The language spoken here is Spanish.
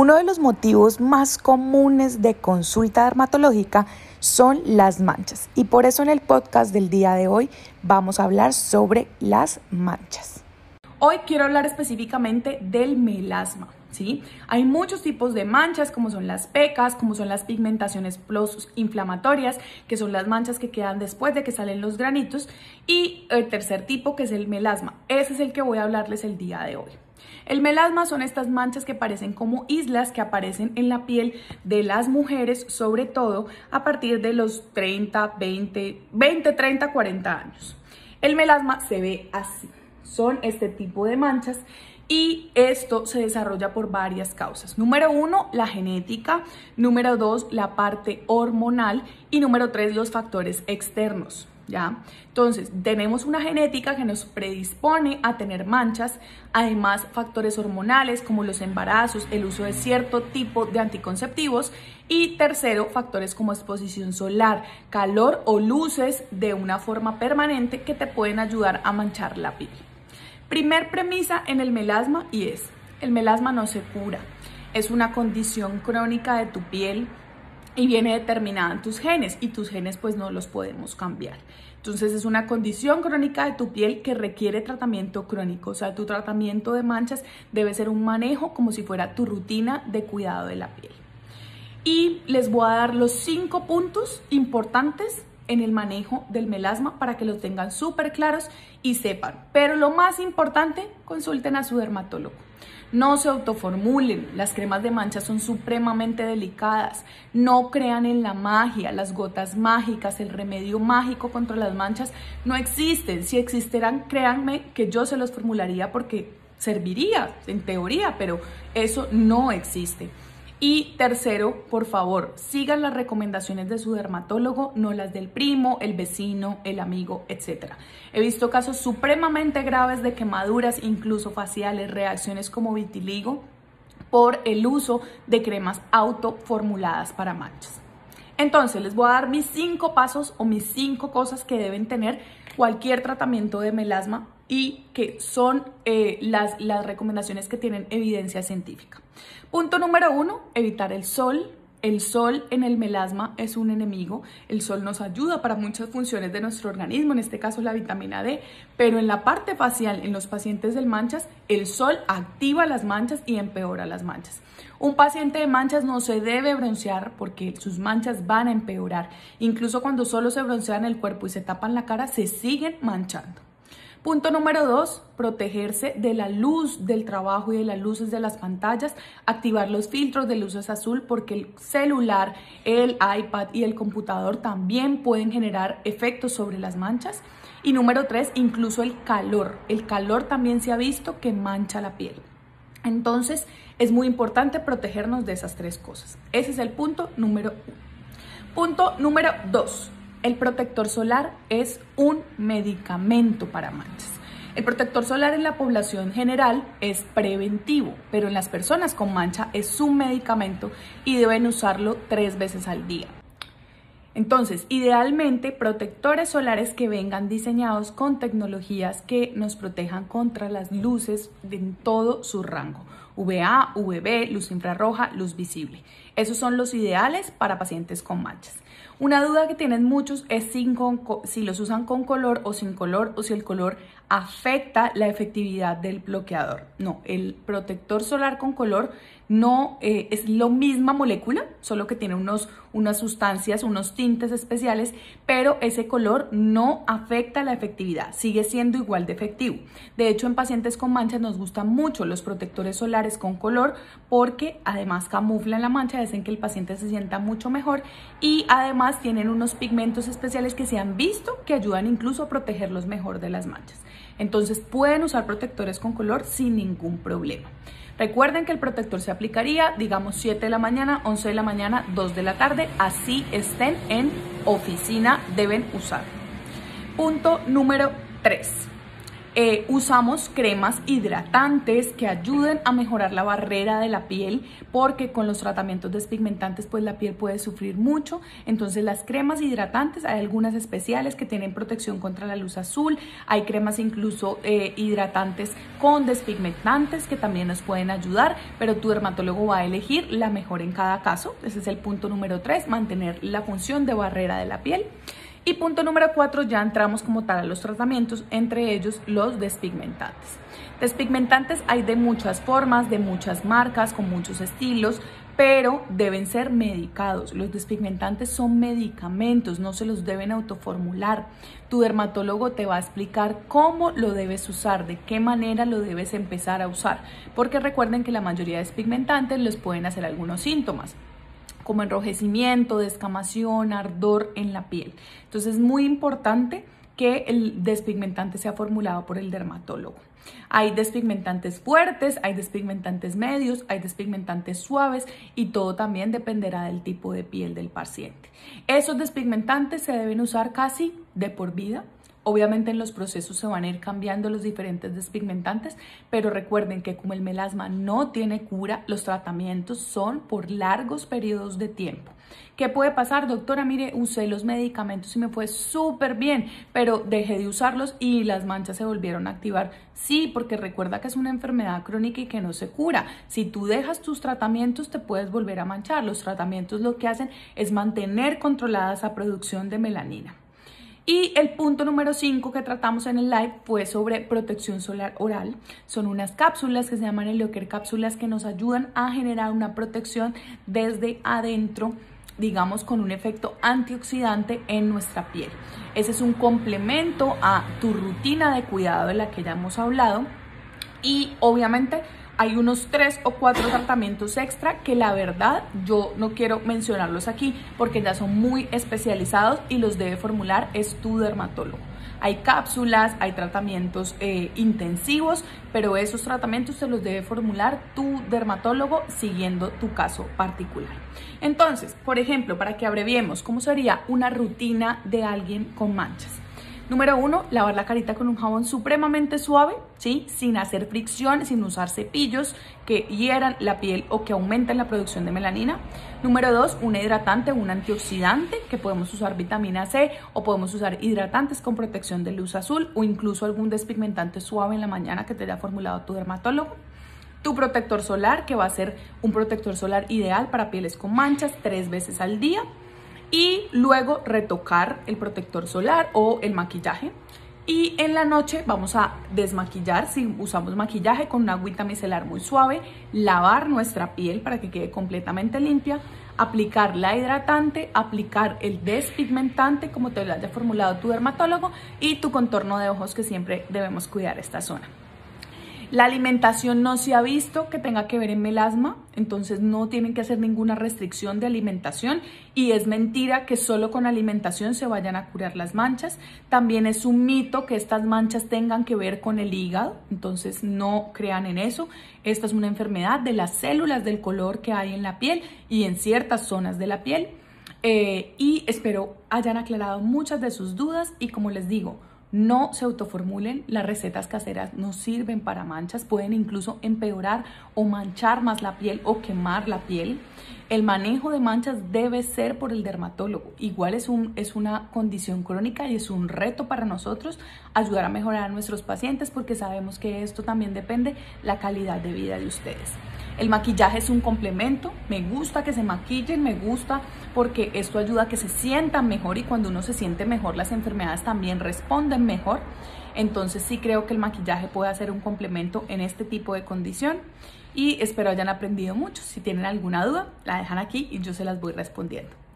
Uno de los motivos más comunes de consulta dermatológica son las manchas y por eso en el podcast del día de hoy vamos a hablar sobre las manchas. Hoy quiero hablar específicamente del melasma. ¿Sí? Hay muchos tipos de manchas, como son las pecas, como son las pigmentaciones inflamatorias, que son las manchas que quedan después de que salen los granitos, y el tercer tipo, que es el melasma. Ese es el que voy a hablarles el día de hoy. El melasma son estas manchas que parecen como islas que aparecen en la piel de las mujeres, sobre todo a partir de los 30, 20, 20, 30, 40 años. El melasma se ve así. Son este tipo de manchas y esto se desarrolla por varias causas. Número uno, la genética. Número dos, la parte hormonal. Y número tres, los factores externos. ¿Ya? Entonces, tenemos una genética que nos predispone a tener manchas, además factores hormonales como los embarazos, el uso de cierto tipo de anticonceptivos y tercero, factores como exposición solar, calor o luces de una forma permanente que te pueden ayudar a manchar la piel. Primer premisa en el melasma y es, el melasma no se cura, es una condición crónica de tu piel y viene determinada en tus genes y tus genes pues no los podemos cambiar. Entonces es una condición crónica de tu piel que requiere tratamiento crónico, o sea, tu tratamiento de manchas debe ser un manejo como si fuera tu rutina de cuidado de la piel. Y les voy a dar los cinco puntos importantes en el manejo del melasma para que lo tengan súper claros y sepan. Pero lo más importante, consulten a su dermatólogo. No se autoformulen, las cremas de mancha son supremamente delicadas. No crean en la magia, las gotas mágicas, el remedio mágico contra las manchas no existen. Si existieran, créanme que yo se los formularía porque serviría en teoría, pero eso no existe. Y tercero, por favor, sigan las recomendaciones de su dermatólogo, no las del primo, el vecino, el amigo, etc. He visto casos supremamente graves de quemaduras, incluso faciales, reacciones como vitiligo, por el uso de cremas autoformuladas para manchas. Entonces, les voy a dar mis cinco pasos o mis cinco cosas que deben tener cualquier tratamiento de melasma y que son eh, las, las recomendaciones que tienen evidencia científica. Punto número uno, evitar el sol. El sol en el melasma es un enemigo. El sol nos ayuda para muchas funciones de nuestro organismo, en este caso la vitamina D, pero en la parte facial, en los pacientes de manchas, el sol activa las manchas y empeora las manchas. Un paciente de manchas no se debe broncear porque sus manchas van a empeorar. Incluso cuando solo se broncean el cuerpo y se tapan la cara, se siguen manchando. Punto número dos, protegerse de la luz del trabajo y de las luces de las pantallas, activar los filtros de luces azul porque el celular, el iPad y el computador también pueden generar efectos sobre las manchas. Y número tres, incluso el calor. El calor también se ha visto que mancha la piel. Entonces, es muy importante protegernos de esas tres cosas. Ese es el punto número uno. Punto número dos, el protector solar es un medicamento para manchas. El protector solar en la población general es preventivo, pero en las personas con mancha es un medicamento y deben usarlo tres veces al día. Entonces, idealmente, protectores solares que vengan diseñados con tecnologías que nos protejan contra las luces en todo su rango. UVA, UVB, luz infrarroja, luz visible. Esos son los ideales para pacientes con manchas. Una duda que tienen muchos es si los usan con color o sin color o si el color afecta la efectividad del bloqueador. No, el protector solar con color no eh, es la misma molécula, solo que tiene unos, unas sustancias, unos tintes especiales, pero ese color no afecta la efectividad, sigue siendo igual de efectivo. De hecho, en pacientes con manchas nos gustan mucho los protectores solares con color porque además camuflan la mancha, hacen que el paciente se sienta mucho mejor y además tienen unos pigmentos especiales que se han visto que ayudan incluso a protegerlos mejor de las manchas. Entonces pueden usar protectores con color sin ningún problema. Recuerden que el protector se aplicaría, digamos, 7 de la mañana, 11 de la mañana, 2 de la tarde, así estén en oficina, deben usar. Punto número 3. Eh, usamos cremas hidratantes que ayuden a mejorar la barrera de la piel porque con los tratamientos despigmentantes pues la piel puede sufrir mucho. Entonces las cremas hidratantes, hay algunas especiales que tienen protección contra la luz azul, hay cremas incluso eh, hidratantes con despigmentantes que también nos pueden ayudar, pero tu dermatólogo va a elegir la mejor en cada caso. Ese es el punto número 3, mantener la función de barrera de la piel. Y punto número cuatro, ya entramos como tal a los tratamientos, entre ellos los despigmentantes. Despigmentantes hay de muchas formas, de muchas marcas, con muchos estilos, pero deben ser medicados. Los despigmentantes son medicamentos, no se los deben autoformular. Tu dermatólogo te va a explicar cómo lo debes usar, de qué manera lo debes empezar a usar, porque recuerden que la mayoría de despigmentantes les pueden hacer algunos síntomas como enrojecimiento, descamación, ardor en la piel. Entonces es muy importante que el despigmentante sea formulado por el dermatólogo. Hay despigmentantes fuertes, hay despigmentantes medios, hay despigmentantes suaves y todo también dependerá del tipo de piel del paciente. Esos despigmentantes se deben usar casi de por vida Obviamente en los procesos se van a ir cambiando los diferentes despigmentantes, pero recuerden que como el melasma no tiene cura, los tratamientos son por largos periodos de tiempo. ¿Qué puede pasar, doctora? Mire, usé los medicamentos y me fue súper bien, pero dejé de usarlos y las manchas se volvieron a activar. Sí, porque recuerda que es una enfermedad crónica y que no se cura. Si tú dejas tus tratamientos, te puedes volver a manchar. Los tratamientos lo que hacen es mantener controlada esa producción de melanina. Y el punto número 5 que tratamos en el live fue sobre protección solar oral. Son unas cápsulas que se llaman Helioker cápsulas que nos ayudan a generar una protección desde adentro digamos, con un efecto antioxidante en nuestra piel. Ese es un complemento a tu rutina de cuidado de la que ya hemos hablado y obviamente hay unos tres o cuatro tratamientos extra que la verdad yo no quiero mencionarlos aquí porque ya son muy especializados y los debe formular es tu dermatólogo. Hay cápsulas, hay tratamientos eh, intensivos, pero esos tratamientos se los debe formular tu dermatólogo siguiendo tu caso particular. Entonces, por ejemplo, para que abreviemos, ¿cómo sería una rutina de alguien con manchas? Número uno, lavar la carita con un jabón supremamente suave, ¿sí? Sin hacer fricción, sin usar cepillos que hieran la piel o que aumenten la producción de melanina. Número dos, un hidratante, un antioxidante, que podemos usar vitamina C o podemos usar hidratantes con protección de luz azul o incluso algún despigmentante suave en la mañana que te haya formulado tu dermatólogo. Tu protector solar, que va a ser un protector solar ideal para pieles con manchas tres veces al día y luego retocar el protector solar o el maquillaje. Y en la noche vamos a desmaquillar si usamos maquillaje con una agüita micelar muy suave, lavar nuestra piel para que quede completamente limpia, aplicar la hidratante, aplicar el despigmentante como te lo haya formulado tu dermatólogo y tu contorno de ojos que siempre debemos cuidar esta zona. La alimentación no se ha visto que tenga que ver en melasma, entonces no tienen que hacer ninguna restricción de alimentación y es mentira que solo con alimentación se vayan a curar las manchas. También es un mito que estas manchas tengan que ver con el hígado, entonces no crean en eso. Esta es una enfermedad de las células del color que hay en la piel y en ciertas zonas de la piel. Eh, y espero hayan aclarado muchas de sus dudas y como les digo, no se autoformulen, las recetas caseras no sirven para manchas, pueden incluso empeorar o manchar más la piel o quemar la piel. El manejo de manchas debe ser por el dermatólogo. Igual es, un, es una condición crónica y es un reto para nosotros ayudar a mejorar a nuestros pacientes porque sabemos que esto también depende la calidad de vida de ustedes. El maquillaje es un complemento, me gusta que se maquillen, me gusta porque esto ayuda a que se sientan mejor y cuando uno se siente mejor las enfermedades también responden mejor. Entonces sí creo que el maquillaje puede ser un complemento en este tipo de condición y espero hayan aprendido mucho. Si tienen alguna duda, la dejan aquí y yo se las voy respondiendo.